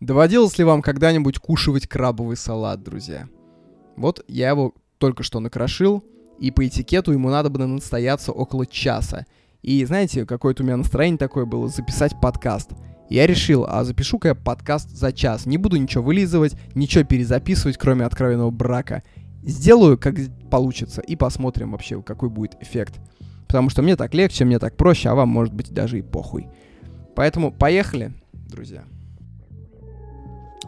Доводилось ли вам когда-нибудь кушивать крабовый салат, друзья? Вот я его только что накрошил, и по этикету ему надо было настояться около часа. И знаете, какое-то у меня настроение такое было записать подкаст. Я решил, а запишу-ка я подкаст за час. Не буду ничего вылизывать, ничего перезаписывать, кроме откровенного брака. Сделаю, как получится, и посмотрим вообще, какой будет эффект. Потому что мне так легче, мне так проще, а вам, может быть, даже и похуй. Поэтому поехали, друзья.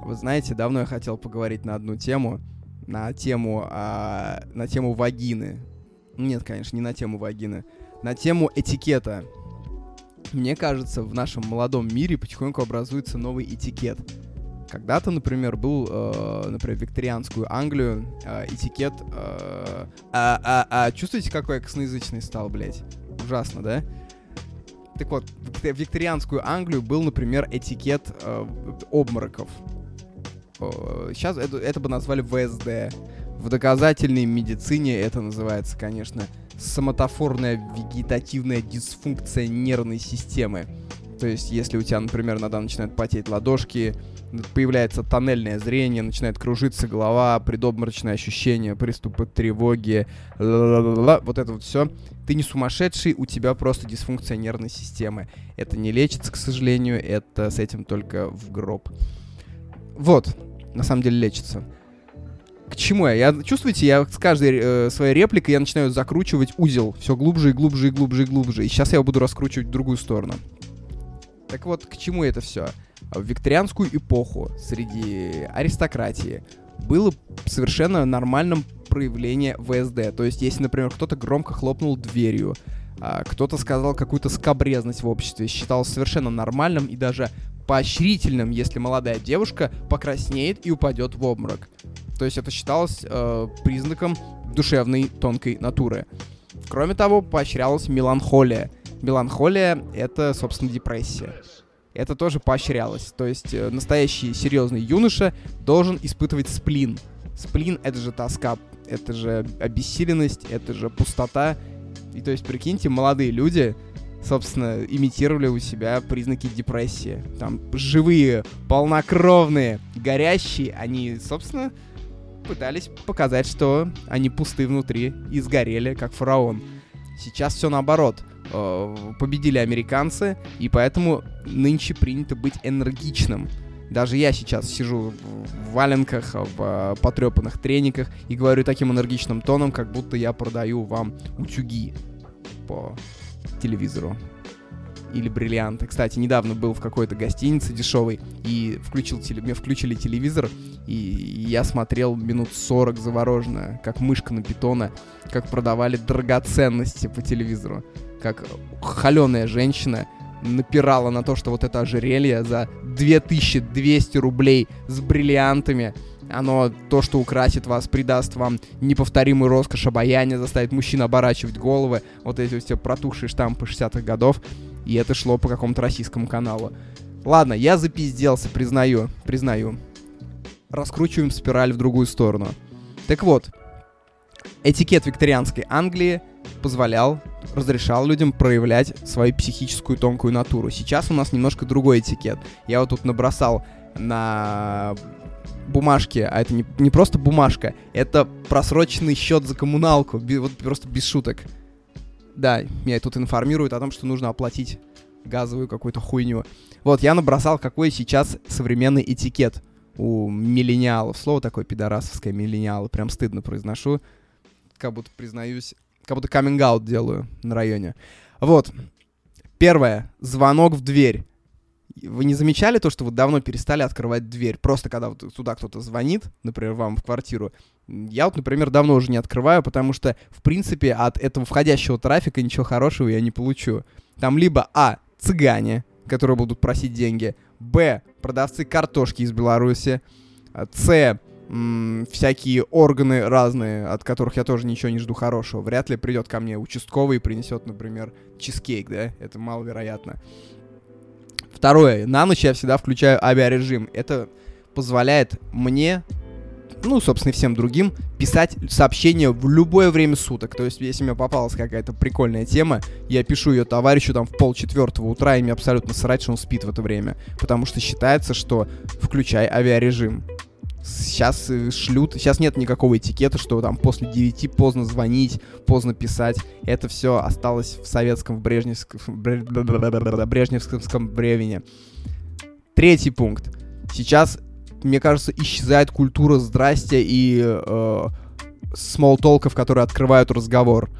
Вы знаете, давно я хотел поговорить на одну тему, на тему, а, на тему вагины. Нет, конечно, не на тему вагины, на тему этикета. Мне кажется, в нашем молодом мире потихоньку образуется новый этикет. Когда-то, например, был, э, например, викторианскую Англию э, этикет... Э, а, а, а, чувствуете, какой я косноязычный стал, блядь? Ужасно, да? Так вот, в викторианскую Англию был, например, этикет э, обмороков. Сейчас это, это бы назвали ВСД. В доказательной медицине это называется, конечно, соматофорная вегетативная дисфункция нервной системы. То есть, если у тебя, например, иногда начинают потеть ладошки, появляется тоннельное зрение, начинает кружиться голова, предобморочное ощущение, приступы тревоги, вот это вот все. Ты не сумасшедший, у тебя просто дисфункция нервной системы. Это не лечится, к сожалению, это с этим только в гроб. Вот, на самом деле лечится. К чему я? я чувствуете, я с каждой э, своей репликой я начинаю закручивать узел все глубже и глубже и глубже и глубже. И сейчас я его буду раскручивать в другую сторону. Так вот, к чему это все? В викторианскую эпоху среди аристократии было совершенно нормальным проявление ВСД. То есть, если, например, кто-то громко хлопнул дверью, а, кто-то сказал какую-то скобрезность в обществе, считалось совершенно нормальным и даже поощрительным, если молодая девушка покраснеет и упадет в обморок. То есть это считалось э, признаком душевной тонкой натуры. Кроме того, поощрялась меланхолия. Меланхолия — это, собственно, депрессия. Это тоже поощрялось. То есть э, настоящий серьезный юноша должен испытывать сплин. Сплин — это же тоска, это же обессиленность, это же пустота. И то есть, прикиньте, молодые люди собственно, имитировали у себя признаки депрессии. Там живые, полнокровные, горящие, они, собственно, пытались показать, что они пусты внутри и сгорели, как фараон. Сейчас все наоборот. Э, победили американцы, и поэтому нынче принято быть энергичным. Даже я сейчас сижу в валенках, в э, потрепанных трениках и говорю таким энергичным тоном, как будто я продаю вам утюги по телевизору. Или бриллианты. Кстати, недавно был в какой-то гостинице дешевой и включил теле... мне включили телевизор, и я смотрел минут 40 завороженно, как мышка на питона, как продавали драгоценности по телевизору. Как холеная женщина напирала на то, что вот это ожерелье за 2200 рублей с бриллиантами оно то, что украсит вас, придаст вам неповторимую роскошь обаяния, заставит мужчин оборачивать головы, вот эти все протухшие штампы 60-х годов, и это шло по какому-то российскому каналу. Ладно, я запизделся, признаю, признаю. Раскручиваем спираль в другую сторону. Так вот, этикет викторианской Англии позволял, разрешал людям проявлять свою психическую тонкую натуру. Сейчас у нас немножко другой этикет. Я вот тут набросал на бумажки, а это не, не просто бумажка, это просроченный счет за коммуналку, без, вот просто без шуток. Да, меня тут информируют о том, что нужно оплатить газовую какую-то хуйню. Вот, я набросал, какой сейчас современный этикет у миллениалов. Слово такое пидорасовское, миллениалы. Прям стыдно произношу. Как будто признаюсь, как будто каминг делаю на районе. Вот. Первое. Звонок в дверь. Вы не замечали то, что вы давно перестали открывать дверь? Просто когда вот туда кто-то звонит, например, вам в квартиру, я вот, например, давно уже не открываю, потому что, в принципе, от этого входящего трафика ничего хорошего я не получу. Там либо А. Цыгане, которые будут просить деньги. Б. Продавцы картошки из Беларуси. С. всякие органы разные, от которых я тоже ничего не жду хорошего. Вряд ли придет ко мне участковый и принесет, например, чизкейк, да? Это маловероятно. Второе. На ночь я всегда включаю авиарежим. Это позволяет мне ну, собственно, и всем другим, писать сообщения в любое время суток. То есть, если мне попалась какая-то прикольная тема, я пишу ее товарищу там в полчетвертого утра, и мне абсолютно срать, что он спит в это время. Потому что считается, что включай авиарежим. Сейчас э, шлют, сейчас нет никакого этикета, что там после 9 поздно звонить, поздно писать. Это все осталось в советском, в брежневском, брежневском времени. Третий пункт. Сейчас мне кажется, исчезает культура здрасте и э, смолтолков, которые открывают разговор.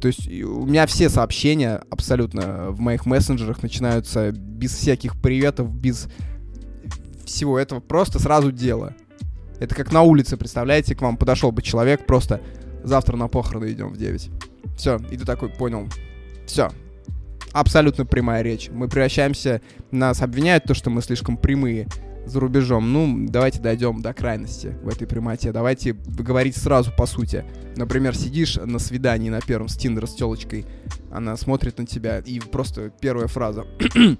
То есть у меня все сообщения абсолютно в моих мессенджерах начинаются без всяких приветов, без всего этого. Просто сразу дело. Это как на улице, представляете, к вам подошел бы человек, просто завтра на похороны идем в 9. Все, и ты такой понял. Все. Абсолютно прямая речь. Мы превращаемся, нас обвиняют то, что мы слишком прямые за рубежом. Ну, давайте дойдем до крайности в этой прямоте. Давайте говорить сразу по сути. Например, сидишь на свидании на первом с Тиндера с телочкой, она смотрит на тебя, и просто первая фраза.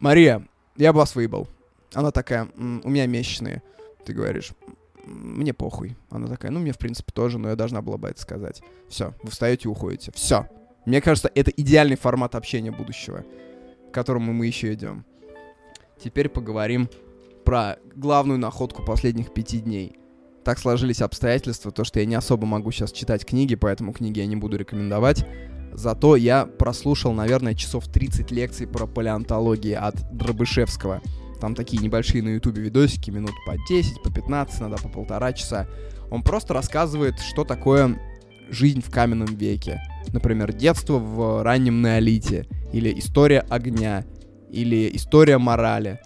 «Мария, я бы вас выебал». Она такая, у меня месячные. Ты говоришь, мне похуй. Она такая, ну, мне, в принципе, тоже, но я должна была бы это сказать. Все, вы встаете и уходите. Все. Мне кажется, это идеальный формат общения будущего, к которому мы еще идем. Теперь поговорим про главную находку последних пяти дней. Так сложились обстоятельства, то, что я не особо могу сейчас читать книги, поэтому книги я не буду рекомендовать. Зато я прослушал, наверное, часов 30 лекций про палеонтологию от Дробышевского. Там такие небольшие на ютубе видосики, минут по 10, по 15, иногда по полтора часа. Он просто рассказывает, что такое жизнь в каменном веке. Например, детство в раннем неолите, или история огня, или история морали.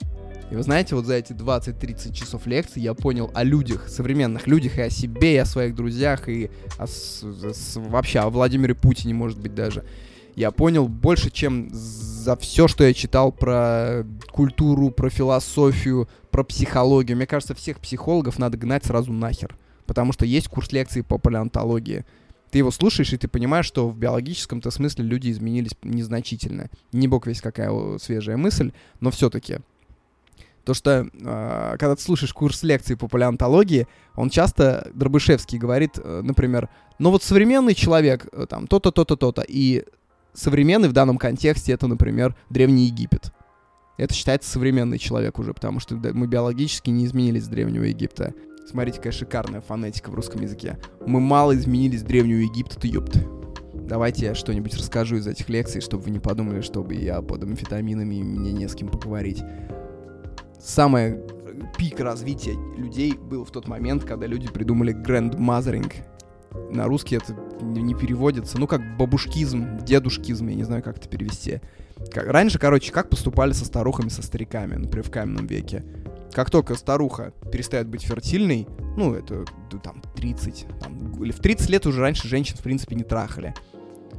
И вы знаете, вот за эти 20-30 часов лекций я понял о людях, современных людях, и о себе, и о своих друзьях, и о, с, с, вообще о Владимире Путине, может быть, даже. Я понял больше, чем за все, что я читал про культуру, про философию, про психологию. Мне кажется, всех психологов надо гнать сразу нахер. Потому что есть курс лекций по палеонтологии ты его слушаешь, и ты понимаешь, что в биологическом-то смысле люди изменились незначительно. Не бог весь какая свежая мысль, но все-таки. То, что э, когда ты слушаешь курс лекций по палеонтологии, он часто, Дробышевский говорит, э, например, ну вот современный человек, э, там, то-то, то-то, то-то, и современный в данном контексте это, например, Древний Египет. Это считается современный человек уже, потому что мы биологически не изменились с Древнего Египта. Смотрите, какая шикарная фонетика в русском языке. Мы мало изменились с Древнего Египта, ты ёпт. Давайте я что-нибудь расскажу из этих лекций, чтобы вы не подумали, чтобы я под амфетаминами и мне не с кем поговорить. Самый пик развития людей был в тот момент, когда люди придумали grandmothering. На русский это не переводится. Ну, как бабушкизм, дедушкизм, я не знаю, как это перевести. Как, раньше, короче, как поступали со старухами, со стариками, например, в каменном веке. Как только старуха перестает быть фертильной, ну, это там 30, там, или в 30 лет уже раньше женщин, в принципе, не трахали.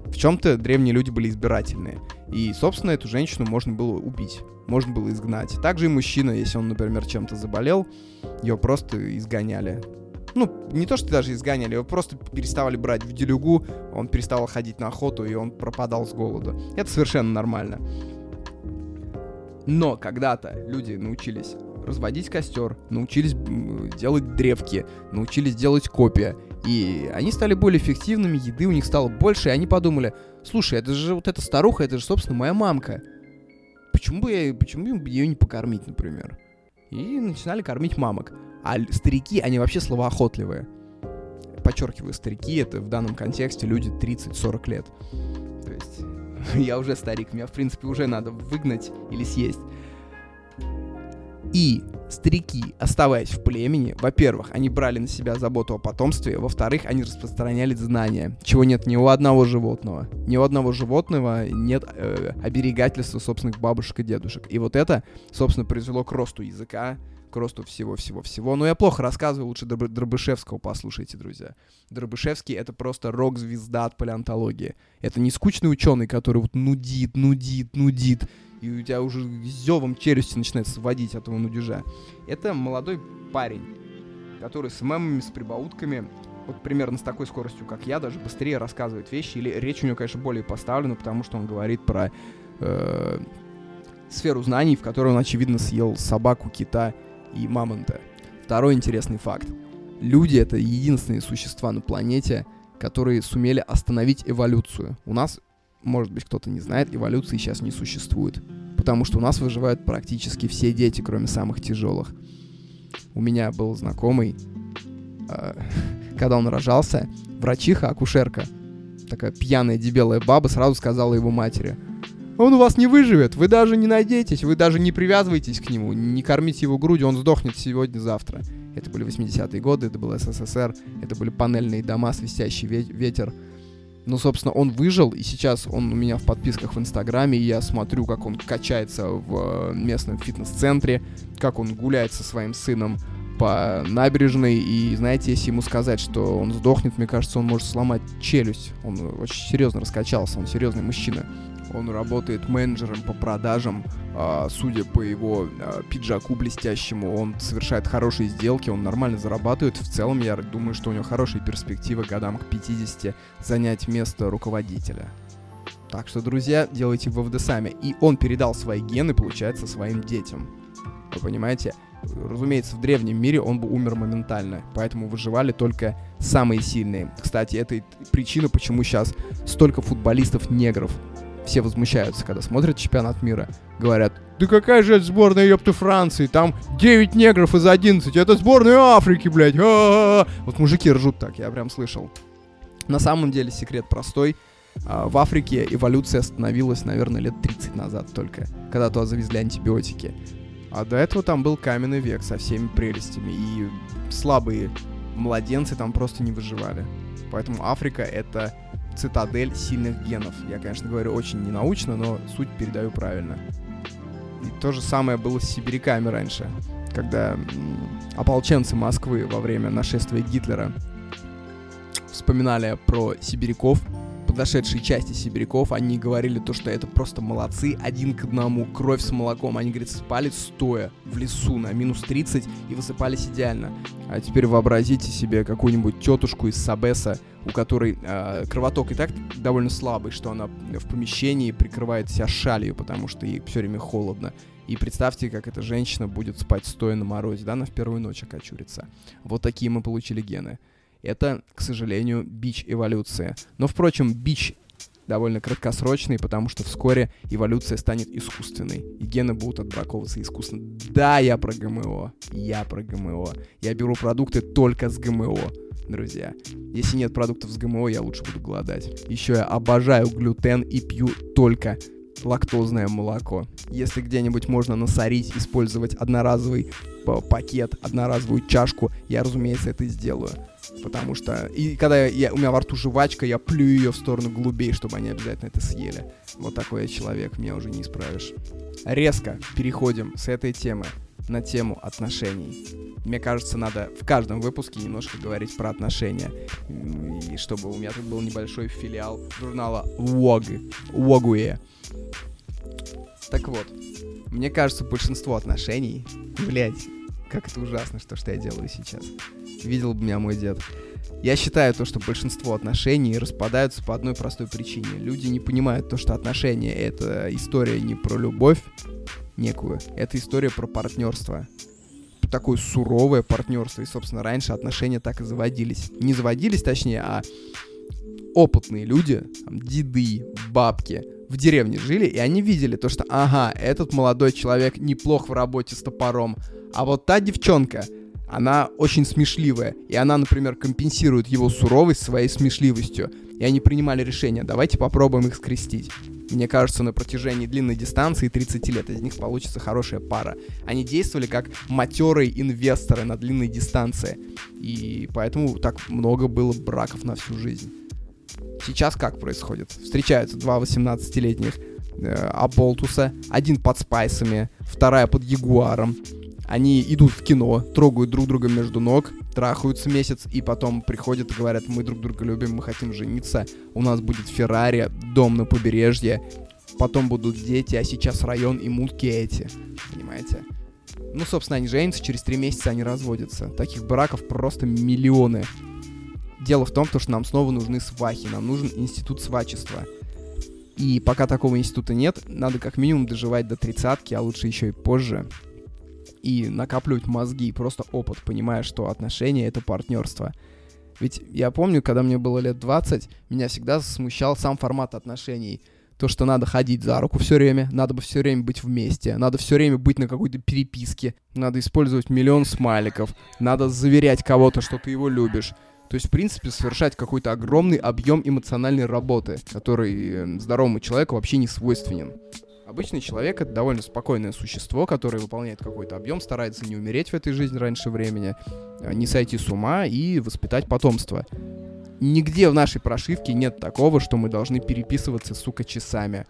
В чем-то древние люди были избирательные. И, собственно, эту женщину можно было убить, можно было изгнать. Также и мужчина, если он, например, чем-то заболел, ее просто изгоняли. Ну, не то, что даже изгоняли, его просто переставали брать в делюгу, он переставал ходить на охоту, и он пропадал с голоду. Это совершенно нормально. Но когда-то люди научились разводить костер, научились делать древки, научились делать копия. И они стали более эффективными, еды у них стало больше, и они подумали, слушай, это же вот эта старуха, это же, собственно, моя мамка. Почему бы, я, почему бы ее не покормить, например? И начинали кормить мамок. А старики, они вообще словоохотливые. Подчеркиваю, старики — это в данном контексте люди 30-40 лет. То есть я уже старик, меня, в принципе, уже надо выгнать или съесть. И старики, оставаясь в племени, во-первых, они брали на себя заботу о потомстве, во-вторых, они распространяли знания, чего нет ни у одного животного. Ни у одного животного нет э, оберегательства собственных бабушек и дедушек. И вот это, собственно, привело к росту языка, к росту всего-всего-всего. Но я плохо рассказываю, лучше Дроб- Дробышевского послушайте, друзья. Дробышевский — это просто рок-звезда от палеонтологии. Это не скучный ученый, который вот нудит, нудит, нудит, и у тебя уже зевом челюсти начинает сводить от этого нудежа. Это молодой парень, который с мемами, с прибаутками, вот примерно с такой скоростью, как я, даже быстрее рассказывает вещи, или речь у него, конечно, более поставлена, потому что он говорит про э, сферу знаний, в которой он, очевидно, съел собаку, кита и мамонта. Второй интересный факт. Люди — это единственные существа на планете, которые сумели остановить эволюцию. У нас, может быть, кто-то не знает, эволюции сейчас не существует. Потому что у нас выживают практически все дети, кроме самых тяжелых. У меня был знакомый, э, когда он рожался, врачиха, акушерка, такая пьяная дебелая баба, сразу сказала его матери, он у вас не выживет, вы даже не надеетесь, вы даже не привязываетесь к нему, не кормите его грудью, он сдохнет сегодня-завтра. Это были 80-е годы, это был СССР, это были панельные дома, свистящий ветер. Ну, собственно, он выжил, и сейчас он у меня в подписках в Инстаграме, и я смотрю, как он качается в э, местном фитнес-центре, как он гуляет со своим сыном по набережной, и, знаете, если ему сказать, что он сдохнет, мне кажется, он может сломать челюсть. Он очень серьезно раскачался, он серьезный мужчина. Он работает менеджером по продажам. А, судя по его а, пиджаку блестящему, он совершает хорошие сделки, он нормально зарабатывает. В целом, я думаю, что у него хорошие перспективы годам к 50 занять место руководителя. Так что, друзья, делайте выводы сами. И он передал свои гены, получается, своим детям. Вы понимаете? Разумеется, в древнем мире он бы умер моментально, поэтому выживали только самые сильные. Кстати, это причина, почему сейчас столько футболистов-негров все возмущаются, когда смотрят чемпионат мира. Говорят, да какая же это сборная, ёпты, Франции? Там 9 негров из 11. Это сборная Африки, блядь. А-а-а! Вот мужики ржут так, я прям слышал. На самом деле секрет простой. А, в Африке эволюция остановилась, наверное, лет 30 назад только, когда туда завезли антибиотики. А до этого там был каменный век со всеми прелестями, и слабые младенцы там просто не выживали. Поэтому Африка — это цитадель сильных генов. Я, конечно, говорю очень ненаучно, но суть передаю правильно. И то же самое было с сибиряками раньше, когда ополченцы Москвы во время нашествия Гитлера вспоминали про сибиряков, подошедшие части сибиряков, они говорили то, что это просто молодцы, один к одному, кровь с молоком. Они, говорит, спали стоя в лесу на минус 30 и высыпались идеально. А теперь вообразите себе какую-нибудь тетушку из Сабеса, у которой э, кровоток и так довольно слабый, что она в помещении прикрывает себя шалью, потому что ей все время холодно. И представьте, как эта женщина будет спать стоя на морозе, да, она в первую ночь окочурится. Вот такие мы получили гены. Это, к сожалению, бич эволюции. Но, впрочем, бич довольно краткосрочный, потому что вскоре эволюция станет искусственной, и гены будут отбраковываться искусственно. Да, я про ГМО, я про ГМО. Я беру продукты только с ГМО, друзья. Если нет продуктов с ГМО, я лучше буду голодать. Еще я обожаю глютен и пью только лактозное молоко. Если где-нибудь можно насорить, использовать одноразовый пакет, одноразовую чашку, я, разумеется, это сделаю. Потому что... И когда я, у меня во рту жвачка, я плюю ее в сторону голубей, чтобы они обязательно это съели. Вот такой я человек, меня уже не исправишь. Резко переходим с этой темы на тему отношений. Мне кажется, надо в каждом выпуске немножко говорить про отношения. И чтобы у меня тут был небольшой филиал журнала Wog. Wogue. Так вот, мне кажется, большинство отношений... Блять, как это ужасно, что, что я делаю сейчас видел бы меня мой дед. Я считаю то, что большинство отношений распадаются по одной простой причине. Люди не понимают то, что отношения — это история не про любовь некую, это история про партнерство. Такое суровое партнерство. И, собственно, раньше отношения так и заводились. Не заводились, точнее, а опытные люди, там, деды, бабки, в деревне жили, и они видели то, что, ага, этот молодой человек неплох в работе с топором, а вот та девчонка, она очень смешливая, и она, например, компенсирует его суровость своей смешливостью. И они принимали решение, давайте попробуем их скрестить. Мне кажется, на протяжении длинной дистанции 30 лет из них получится хорошая пара. Они действовали как матерые инвесторы на длинной дистанции. И поэтому так много было браков на всю жизнь. Сейчас как происходит? Встречаются два 18-летних э, Аболтуса, один под спайсами, вторая под ягуаром. Они идут в кино, трогают друг друга между ног, трахаются месяц, и потом приходят и говорят, мы друг друга любим, мы хотим жениться, у нас будет Феррари, дом на побережье, потом будут дети, а сейчас район и мутки эти, понимаете? Ну, собственно, они женятся, через три месяца они разводятся. Таких браков просто миллионы. Дело в том, что нам снова нужны свахи, нам нужен институт свачества. И пока такого института нет, надо как минимум доживать до тридцатки, а лучше еще и позже и накапливать мозги, просто опыт, понимая, что отношения — это партнерство. Ведь я помню, когда мне было лет 20, меня всегда смущал сам формат отношений. То, что надо ходить за руку все время, надо бы все время быть вместе, надо все время быть на какой-то переписке, надо использовать миллион смайликов, надо заверять кого-то, что ты его любишь. То есть, в принципе, совершать какой-то огромный объем эмоциональной работы, который э, здоровому человеку вообще не свойственен. Обычный человек — это довольно спокойное существо, которое выполняет какой-то объем, старается не умереть в этой жизни раньше времени, э, не сойти с ума и воспитать потомство. Нигде в нашей прошивке нет такого, что мы должны переписываться, сука, часами.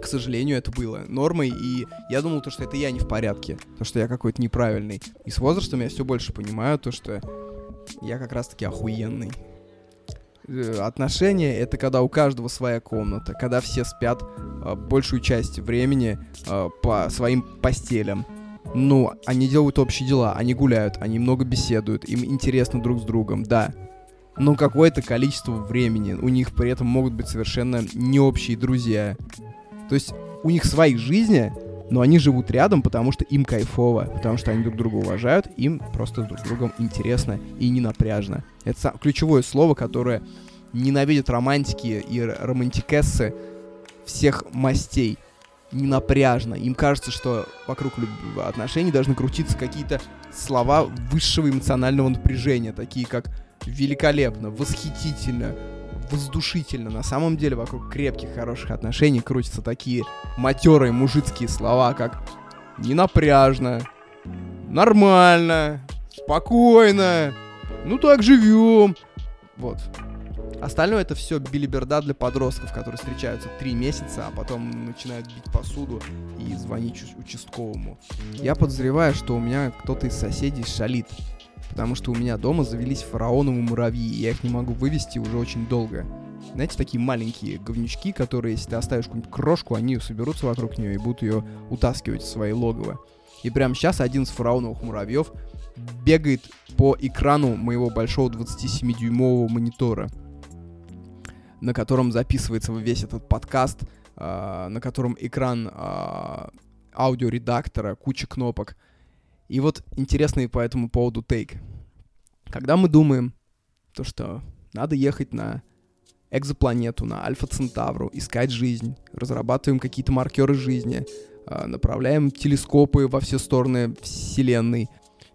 К сожалению, это было нормой, и я думал, то, что это я не в порядке, то, что я какой-то неправильный. И с возрастом я все больше понимаю то, что я как раз-таки охуенный. Э, отношения — это когда у каждого своя комната, когда все спят э, большую часть времени э, по своим постелям. Ну, они делают общие дела, они гуляют, они много беседуют, им интересно друг с другом, да. Но какое-то количество времени у них при этом могут быть совершенно не общие друзья. То есть у них свои жизни, но они живут рядом, потому что им кайфово, потому что они друг друга уважают, им просто друг другом интересно и не напряжно. Это ключевое слово, которое ненавидят романтики и романтикессы всех мастей. Не напряжно. Им кажется, что вокруг отношений должны крутиться какие-то слова высшего эмоционального напряжения, такие как великолепно, восхитительно, воздушительно. На самом деле вокруг крепких, хороших отношений крутятся такие матерые мужицкие слова, как ненапряжно, нормально, спокойно, ну так живем. Вот. Остальное это все билиберда для подростков, которые встречаются три месяца, а потом начинают бить посуду и звонить участковому. Я подозреваю, что у меня кто-то из соседей шалит потому что у меня дома завелись фараоновые муравьи, и я их не могу вывести уже очень долго. Знаете, такие маленькие говнючки, которые, если ты оставишь какую-нибудь крошку, они соберутся вокруг нее и будут ее утаскивать в свои логово. И прямо сейчас один из фараоновых муравьев бегает по экрану моего большого 27-дюймового монитора, на котором записывается весь этот подкаст, э, на котором экран э, аудиоредактора, куча кнопок — и вот интересный по этому поводу тейк. Когда мы думаем, то что надо ехать на экзопланету, на Альфа Центавру, искать жизнь, разрабатываем какие-то маркеры жизни, а, направляем телескопы во все стороны Вселенной.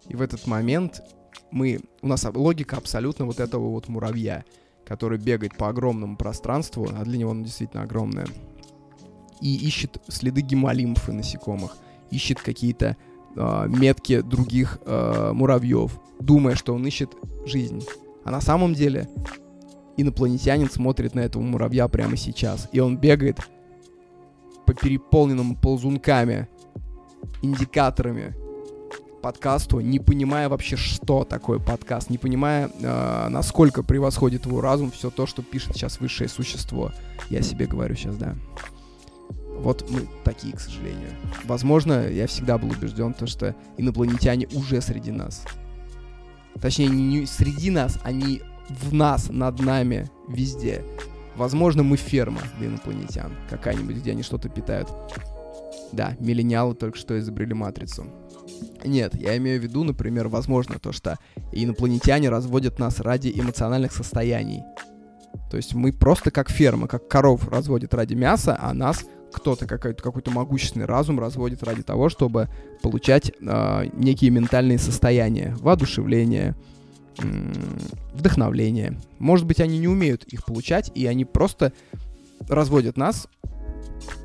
И в этот момент мы, у нас логика абсолютно вот этого вот муравья, который бегает по огромному пространству, а для него оно действительно огромное, и ищет следы гемолимфы насекомых, ищет какие-то э, метки других э, муравьев, думая, что он ищет жизнь. А на самом деле инопланетянин смотрит на этого муравья прямо сейчас, и он бегает по переполненному ползунками, индикаторами подкасту, не понимая вообще, что такое подкаст, не понимая, э, насколько превосходит его разум все то, что пишет сейчас высшее существо. Я себе говорю сейчас, да. Вот мы такие, к сожалению. Возможно, я всегда был убежден, то, что инопланетяне уже среди нас. Точнее, не среди нас, они в нас, над нами, везде. Возможно, мы ферма для инопланетян. Какая-нибудь, где они что-то питают. Да, миллениалы только что изобрели матрицу. Нет, я имею в виду, например, возможно то, что инопланетяне разводят нас ради эмоциональных состояний. То есть мы просто как ферма, как коров разводят ради мяса, а нас кто-то, какой-то, какой-то могущественный разум разводит ради того, чтобы получать э, некие ментальные состояния, воодушевление, э, вдохновление. Может быть, они не умеют их получать, и они просто разводят нас.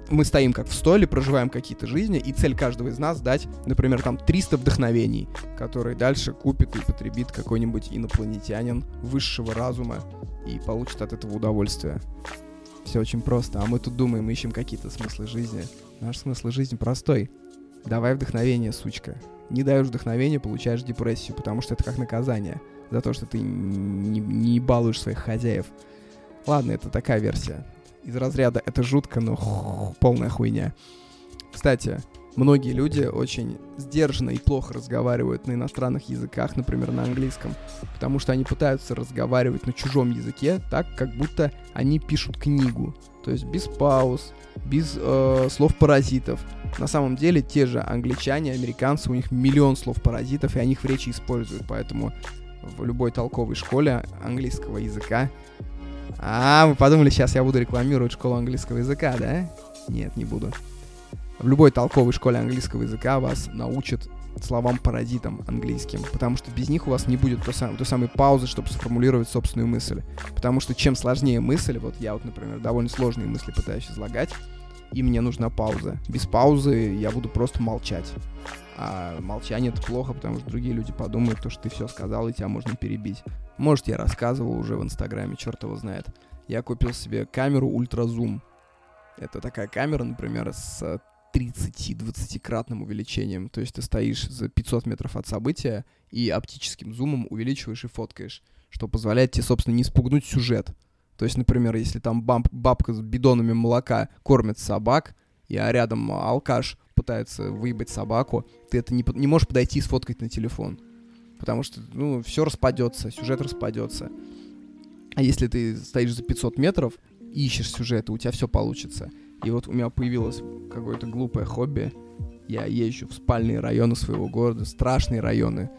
Мы стоим как в столе, проживаем какие-то жизни, и цель каждого из нас дать, например, там 300 вдохновений, которые дальше купит и потребит какой-нибудь инопланетянин высшего разума и получит от этого удовольствие. Все очень просто. А мы тут думаем, ищем какие-то смыслы жизни. Наш смысл жизни простой. Давай вдохновение, сучка. Не даешь вдохновения, получаешь депрессию, потому что это как наказание за то, что ты не, не балуешь своих хозяев. Ладно, это такая версия. Из разряда это жутко, но полная хуйня. Кстати, Многие люди очень сдержанно и плохо разговаривают на иностранных языках, например, на английском, потому что они пытаются разговаривать на чужом языке так, как будто они пишут книгу. То есть без пауз, без э, слов паразитов. На самом деле те же англичане, американцы, у них миллион слов паразитов, и они их в речи используют. Поэтому в любой толковой школе английского языка... А, вы подумали, сейчас я буду рекламировать школу английского языка, да? Нет, не буду. В любой толковой школе английского языка вас научат словам-паразитам английским, потому что без них у вас не будет той, сам, той самой паузы, чтобы сформулировать собственную мысль. Потому что чем сложнее мысль, вот я вот, например, довольно сложные мысли пытаюсь излагать, и мне нужна пауза. Без паузы я буду просто молчать. А молчание это плохо, потому что другие люди подумают, то, что ты все сказал, и тебя можно перебить. Может, я рассказывал уже в Инстаграме, черт его знает. Я купил себе камеру ультразум. Это такая камера, например, с 30-20-кратным увеличением. То есть ты стоишь за 500 метров от события и оптическим зумом увеличиваешь и фоткаешь, что позволяет тебе, собственно, не спугнуть сюжет. То есть, например, если там баб бабка с бидонами молока кормит собак, и а рядом алкаш пытается выебать собаку, ты это не, не можешь подойти и сфоткать на телефон. Потому что, ну, все распадется, сюжет распадется. А если ты стоишь за 500 метров, ищешь сюжет, у тебя все получится. И вот у меня появилось какое-то глупое хобби. Я езжу в спальные районы своего города, страшные районы,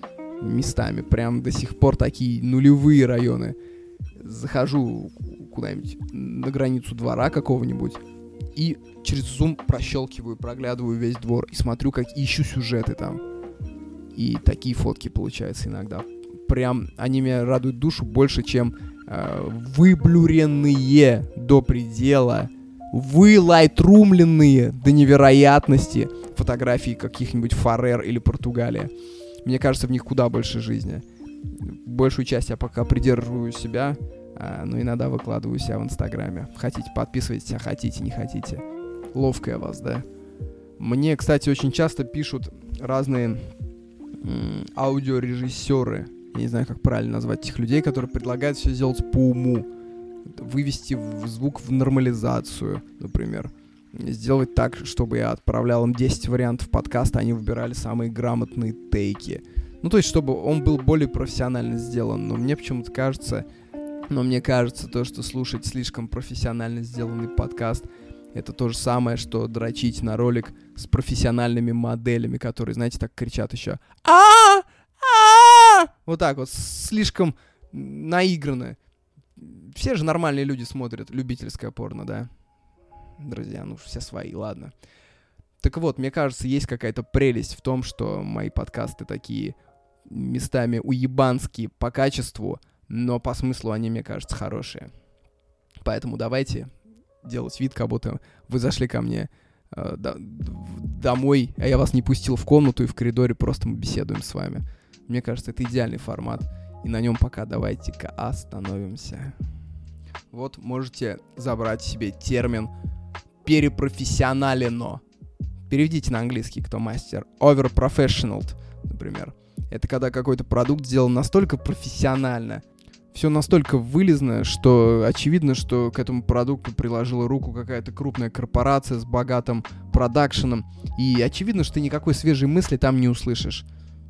местами, прям до сих пор такие нулевые районы. Захожу куда-нибудь на границу двора какого-нибудь и через зум прощелкиваю, проглядываю весь двор и смотрю, как ищу сюжеты там. И такие фотки получаются иногда. Прям они меня радуют душу больше, чем э, выблюренные до предела вылайтрумленные до невероятности фотографии каких-нибудь Фарер или Португалия. Мне кажется, в них куда больше жизни. Большую часть я пока придерживаю себя, а, но иногда выкладываю себя в Инстаграме. Хотите, подписывайтесь, а хотите, не хотите. Ловко я вас, да? Мне, кстати, очень часто пишут разные аудиорежиссеры. Я не знаю, как правильно назвать этих людей, которые предлагают все сделать по уму вывести звук в нормализацию, например. Сделать так, чтобы я отправлял им 10 вариантов подкаста, они выбирали самые грамотные тейки. Ну, то есть, чтобы он был более профессионально сделан. Но мне почему-то кажется, но мне кажется, то, что слушать слишком профессионально сделанный подкаст, это то же самое, что дрочить на ролик с профессиональными моделями, которые, знаете, так кричат еще. а а Вот так вот, слишком наигранно все же нормальные люди смотрят любительское порно, да? Друзья, ну все свои, ладно. Так вот, мне кажется, есть какая-то прелесть в том, что мои подкасты такие местами уебанские по качеству, но по смыслу они, мне кажется, хорошие. Поэтому давайте делать вид, как будто вы зашли ко мне э, до, домой, а я вас не пустил в комнату и в коридоре просто мы беседуем с вами. Мне кажется, это идеальный формат. И на нем пока давайте-ка остановимся. Вот можете забрать себе термин перепрофессионалено. Переведите на английский, кто мастер. Overprofessional, например. Это когда какой-то продукт сделан настолько профессионально, все настолько вылезно, что очевидно, что к этому продукту приложила руку какая-то крупная корпорация с богатым продакшеном. И очевидно, что ты никакой свежей мысли там не услышишь.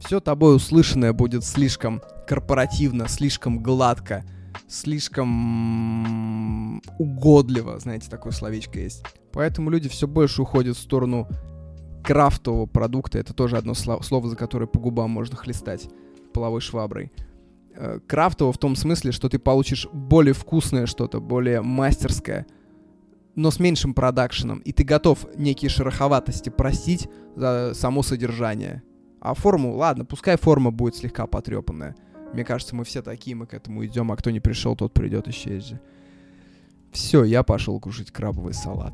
Все тобой услышанное будет слишком корпоративно, слишком гладко, слишком угодливо, знаете, такое словечко есть. Поэтому люди все больше уходят в сторону крафтового продукта. Это тоже одно слово, за которое по губам можно хлестать половой шваброй. Э, крафтово в том смысле, что ты получишь более вкусное что-то, более мастерское, но с меньшим продакшеном, и ты готов некие шероховатости простить за само содержание. А форму, ладно, пускай форма будет слегка потрепанная. Мне кажется, мы все такие, мы к этому идем, а кто не пришел, тот придет исчезни. Все, я пошел кушать крабовый салат.